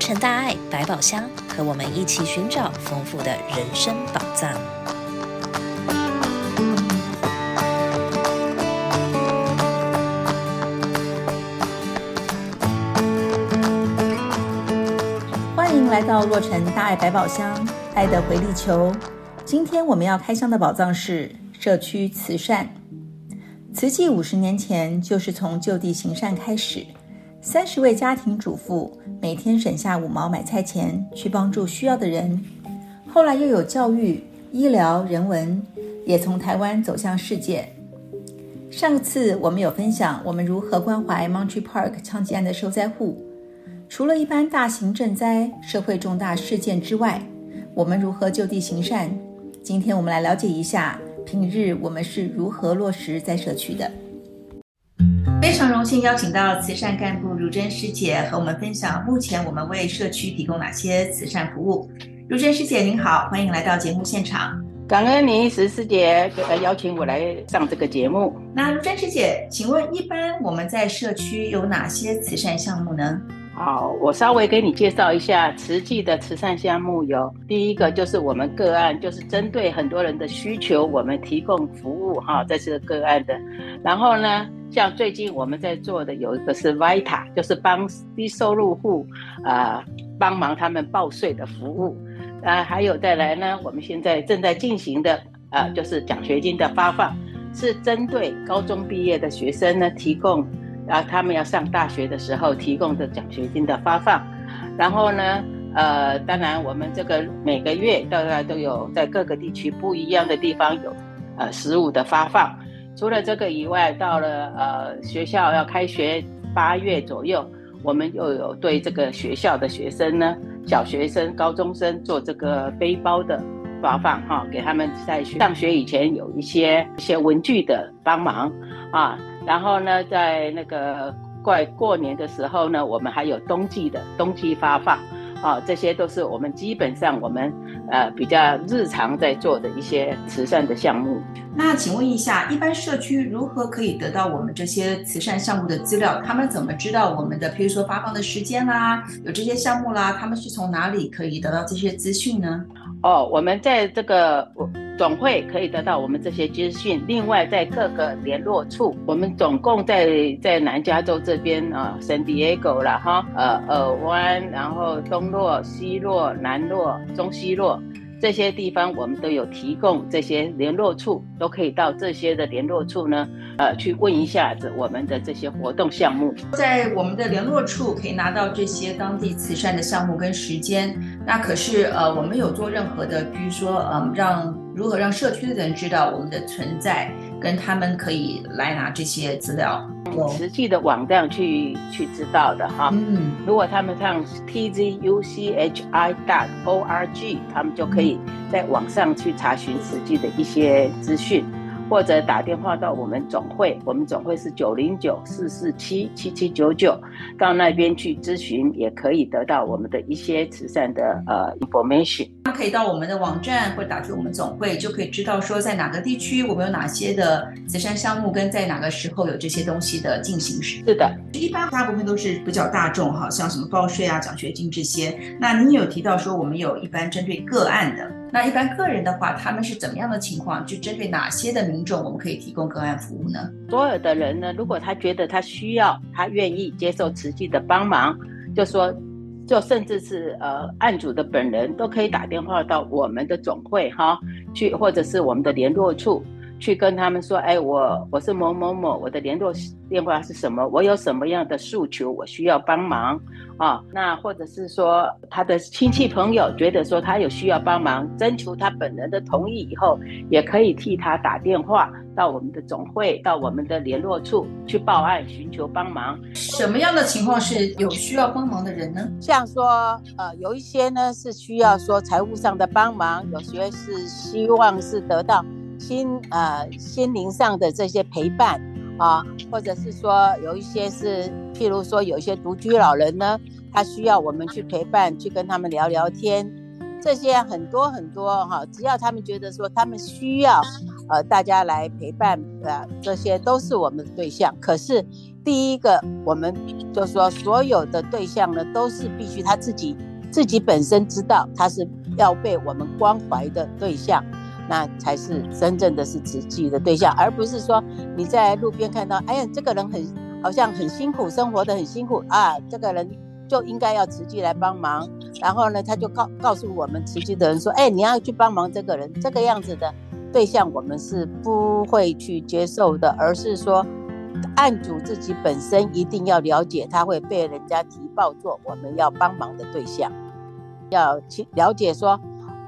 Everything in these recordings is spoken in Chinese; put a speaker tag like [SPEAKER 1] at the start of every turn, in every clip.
[SPEAKER 1] 成大爱百宝箱，和我们一起寻找丰富的人生宝藏。
[SPEAKER 2] 欢迎来到洛城大爱百宝箱，爱的回力球。今天我们要开箱的宝藏是社区慈善。慈济五十年前就是从就地行善开始，三十位家庭主妇每天省下五毛买菜钱去帮助需要的人。后来又有教育、医疗、人文，也从台湾走向世界。上次我们有分享我们如何关怀 m o n t r e Park 枪击案的受灾户，除了一般大型赈灾、社会重大事件之外，我们如何就地行善？今天我们来了解一下。平日我们是如何落实在社区的？非常荣幸邀请到慈善干部如真师姐和我们分享目前我们为社区提供哪些慈善服务。如真师姐您好，欢迎来到节目现场。
[SPEAKER 3] 感恩您石师姐来邀请我来上这个节目。
[SPEAKER 2] 那如真师姐，请问一般我们在社区有哪些慈善项目呢？
[SPEAKER 3] 好，我稍微给你介绍一下慈济的慈善项目有，第一个就是我们个案，就是针对很多人的需求，我们提供服务哈，这是个案的。然后呢，像最近我们在做的有一个是 Vita，就是帮低收入户啊、帮忙他们报税的服务。啊，还有再来呢，我们现在正在进行的啊、呃，就是奖学金的发放，是针对高中毕业的学生呢提供。啊，他们要上大学的时候提供的奖学金的发放，然后呢，呃，当然我们这个每个月大概都有在各个地区不一样的地方有，呃，食物的发放。除了这个以外，到了呃学校要开学八月左右，我们又有对这个学校的学生呢，小学生、高中生做这个背包的发放哈，给他们在上学以前有一些一些文具的帮忙啊。然后呢，在那个过过年的时候呢，我们还有冬季的冬季发放，啊，这些都是我们基本上我们呃比较日常在做的一些慈善的项目。
[SPEAKER 2] 那请问一下，一般社区如何可以得到我们这些慈善项目的资料？他们怎么知道我们的，譬如说发放的时间啦，有这些项目啦，他们是从哪里可以得到这些资讯呢？
[SPEAKER 3] 哦，我们在这个总会可以得到我们这些资讯。另外，在各个联络处，我们总共在在南加州这边啊，San Diego 啦哈，呃，尔湾，然后东洛、西洛、南洛、中西洛。这些地方我们都有提供这些联络处，都可以到这些的联络处呢，呃，去问一下子我们的这些活动项目。
[SPEAKER 2] 在我们的联络处可以拿到这些当地慈善的项目跟时间。那可是呃，我们有做任何的，比如说嗯，让如何让社区的人知道我们的存在，跟他们可以来拿这些资料。
[SPEAKER 3] 实际的网站去去知道的哈，嗯，如果他们上 tzuchi dot org，他们就可以在网上去查询实际的一些资讯。或者打电话到我们总会，我们总会是九零九四四七七七九九，到那边去咨询，也可以得到我们的一些慈善的呃 information。
[SPEAKER 2] 他可以到我们的网站或者打去我们总会，就可以知道说在哪个地区我们有哪些的慈善项目，跟在哪个时候有这些东西的进行时。
[SPEAKER 3] 是的，
[SPEAKER 2] 一般大部分都是比较大众哈，像什么报税啊、奖学金这些。那你有提到说我们有一般针对个案的。那一般个人的话，他们是怎么样的情况？就针对哪些的民众，我们可以提供个案服务呢？
[SPEAKER 3] 所有的人呢，如果他觉得他需要，他愿意接受慈济的帮忙，就说，就甚至是呃案主的本人都可以打电话到我们的总会哈，去或者是我们的联络处。去跟他们说，哎，我我是某某某，我的联络电话是什么？我有什么样的诉求，我需要帮忙啊？那或者是说他的亲戚朋友觉得说他有需要帮忙，征求他本人的同意以后，也可以替他打电话到我们的总会，到我们的联络处去报案寻求帮忙。
[SPEAKER 2] 什么样的情况是有需要帮忙的人呢？
[SPEAKER 3] 像说，呃，有一些呢是需要说财务上的帮忙，有些是希望是得到。心呃心灵上的这些陪伴啊，或者是说有一些是，譬如说有一些独居老人呢，他需要我们去陪伴，去跟他们聊聊天，这些很多很多哈，只要他们觉得说他们需要呃大家来陪伴的，这些都是我们的对象。可是第一个，我们就说所有的对象呢，都是必须他自己自己本身知道他是要被我们关怀的对象，那才是真正的是慈济的对象，而不是说你在路边看到，哎呀，这个人很好像很辛苦，生活得很辛苦啊，这个人就应该要慈济来帮忙，然后呢，他就告告诉我们慈济的人说，哎，你要去帮忙这个人，这个样子的对象我们是不会去接受的，而是说。案主自己本身一定要了解，他会被人家提报做我们要帮忙的对象，要去了解说，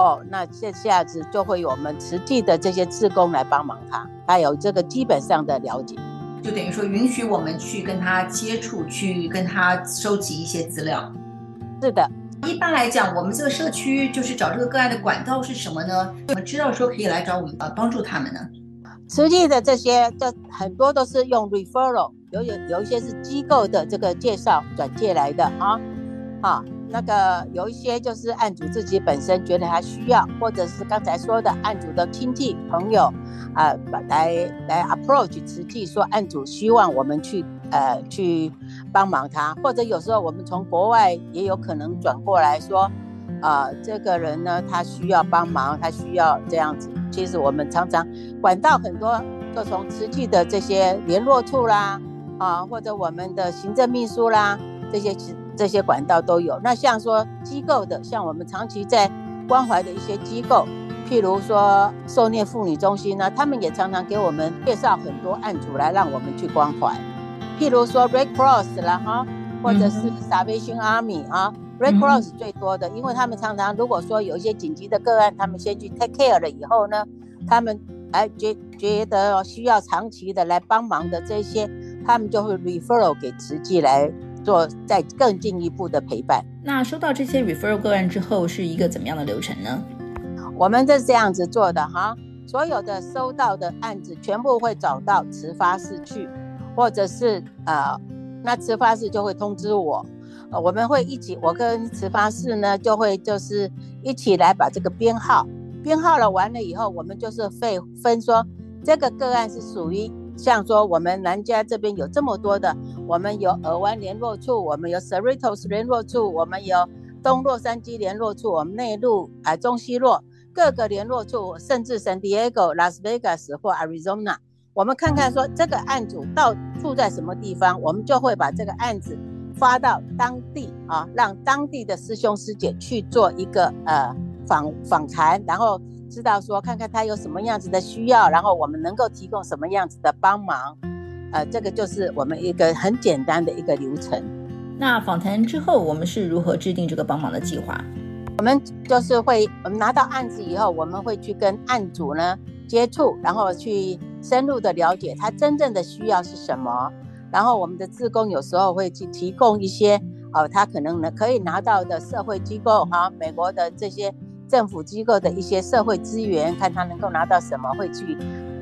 [SPEAKER 3] 哦，那这下子就会有我们慈济的这些志工来帮忙他，他有这个基本上的了解，
[SPEAKER 2] 就等于说允许我们去跟他接触，去跟他收集一些资料。
[SPEAKER 3] 是的，
[SPEAKER 2] 一般来讲，我们这个社区就是找这个个案的管道是什么呢？怎么知道说可以来找我们呃帮助他们呢？
[SPEAKER 3] 慈济的这些，这很多都是用 referral，有有有一些是机构的这个介绍转介来的啊，啊，那个有一些就是案主自己本身觉得他需要，或者是刚才说的案主的亲戚朋友啊，来来 approach 慈济说案主希望我们去呃去帮忙他，或者有时候我们从国外也有可能转过来说，啊，这个人呢他需要帮忙，他需要这样子。其实我们常常管道很多，就从慈济的这些联络处啦，啊，或者我们的行政秘书啦，这些这些管道都有。那像说机构的，像我们长期在关怀的一些机构，譬如说受虐妇女中心呢，他们也常常给我们介绍很多案主来让我们去关怀。譬如说 Red Cross 啦，哈，或者是 Salvation Army 啊。Red Cross 最多的，因为他们常常如果说有一些紧急的个案，他们先去 take care 了以后呢，他们哎觉觉得需要长期的来帮忙的这些，他们就会 referral 给慈济来做再更进一步的陪伴。
[SPEAKER 2] 那收到这些 referral 个案之后，是一个怎么样的流程呢？
[SPEAKER 3] 我们这是这样子做的哈，所有的收到的案子全部会找到慈发室去，或者是呃，那慈发室就会通知我。呃，我们会一起，我跟慈发室呢就会就是一起来把这个编号，编号了完了以后，我们就是会分说这个个案是属于像说我们南家这边有这么多的，我们有尔湾联络处，我们有 Cerritos 联络处，我们有东洛杉矶联络处，我们内陆啊中西洛各个联络处，甚至 San Diego、Las Vegas 或 Arizona，我们看看说这个案主到住在什么地方，我们就会把这个案子。发到当地啊，让当地的师兄师姐去做一个呃访访谈，然后知道说看看他有什么样子的需要，然后我们能够提供什么样子的帮忙，呃，这个就是我们一个很简单的一个流程。
[SPEAKER 2] 那访谈之后，我们是如何制定这个帮忙的计划？
[SPEAKER 3] 我们就是会，我们拿到案子以后，我们会去跟案主呢接触，然后去深入的了解他真正的需要是什么。然后我们的志工有时候会去提供一些，哦，他可能呢可以拿到的社会机构哈，美国的这些政府机构的一些社会资源，看他能够拿到什么，会去，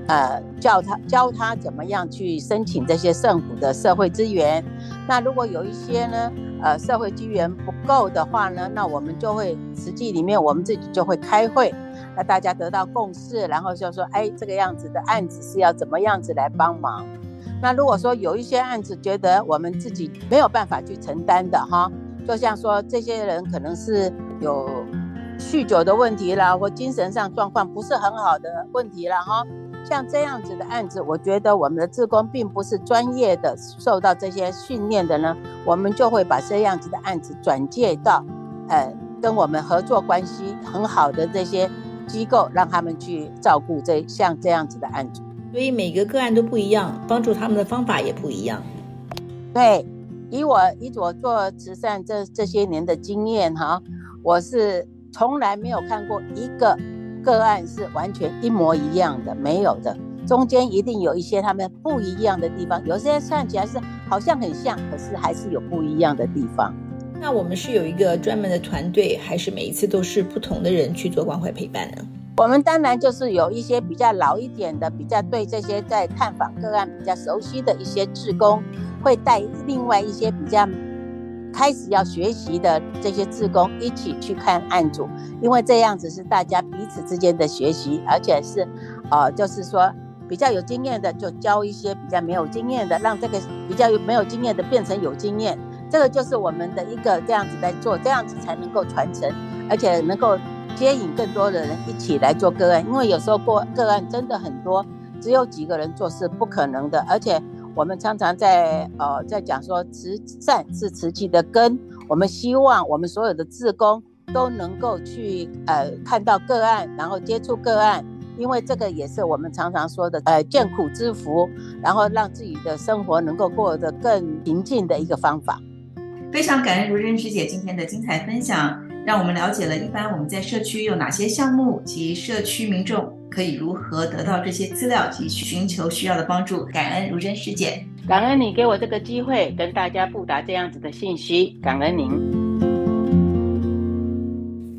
[SPEAKER 3] 呃，教他教他怎么样去申请这些政府的社会资源。那如果有一些呢，呃，社会资源不够的话呢，那我们就会实际里面我们自己就会开会，那大家得到共识，然后就说，哎，这个样子的案子是要怎么样子来帮忙。那如果说有一些案子觉得我们自己没有办法去承担的哈，就像说这些人可能是有酗酒的问题啦，或精神上状况不是很好的问题了哈，像这样子的案子，我觉得我们的志工并不是专业的受到这些训练的呢，我们就会把这样子的案子转介到呃跟我们合作关系很好的这些机构，让他们去照顾这像这样子的案子。
[SPEAKER 2] 所以每个个案都不一样，帮助他们的方法也不一样。
[SPEAKER 3] 对，以我以我做慈善这这些年的经验哈，我是从来没有看过一个个案是完全一模一样的，没有的，中间一定有一些他们不一样的地方。有些看起来是好像很像，可是还是有不一样的地方。
[SPEAKER 2] 那我们是有一个专门的团队，还是每一次都是不同的人去做关怀陪伴呢？
[SPEAKER 3] 我们当然就是有一些比较老一点的，比较对这些在探访个案比较熟悉的一些志工，会带另外一些比较开始要学习的这些志工一起去看案组，因为这样子是大家彼此之间的学习，而且是，呃，就是说比较有经验的就教一些比较没有经验的，让这个比较没有经验的变成有经验。这个就是我们的一个这样子来做，这样子才能够传承，而且能够接引更多的人一起来做个案。因为有时候过个案真的很多，只有几个人做是不可能的。而且我们常常在呃在讲说，慈善是慈济的根。我们希望我们所有的志工都能够去呃看到个案，然后接触个案，因为这个也是我们常常说的呃见苦知福，然后让自己的生活能够过得更平静的一个方法。
[SPEAKER 2] 非常感恩如真师姐今天的精彩分享，让我们了解了一般我们在社区有哪些项目及社区民众可以如何得到这些资料及寻求需要的帮助。感恩如真师姐，
[SPEAKER 3] 感恩你给我这个机会跟大家布达这样子的信息，感恩您。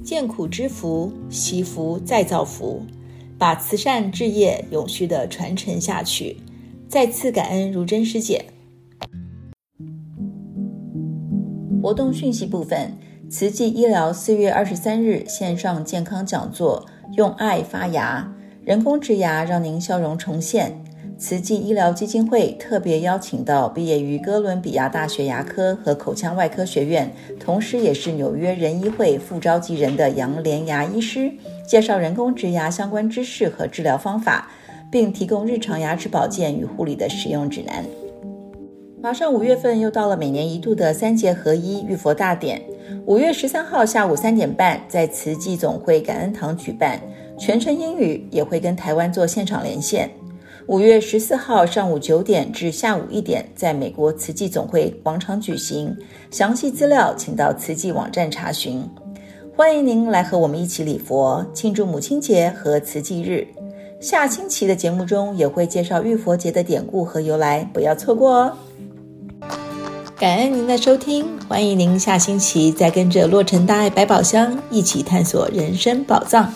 [SPEAKER 2] 见苦知福，惜福再造福，把慈善置业永续的传承下去。再次感恩如真师姐。活动讯息部分：慈济医疗四月二十三日线上健康讲座，用爱发芽，人工植牙让您笑容重现。慈济医疗基金会特别邀请到毕业于哥伦比亚大学牙科和口腔外科学院，同时也是纽约人医会副召集人的杨连牙医师，介绍人工植牙相关知识和治疗方法，并提供日常牙齿保健与护理的使用指南。马上五月份又到了每年一度的三节合一浴佛大典，五月十三号下午三点半在慈济总会感恩堂举办，全程英语，也会跟台湾做现场连线。五月十四号上午九点至下午一点，在美国慈济总会广场举行，详细资料请到慈济网站查询。欢迎您来和我们一起礼佛，庆祝母亲节和慈济日。下星期的节目中也会介绍浴佛节的典故和由来，不要错过哦。感恩您的收听，欢迎您下星期再跟着洛城大爱百宝箱一起探索人生宝藏。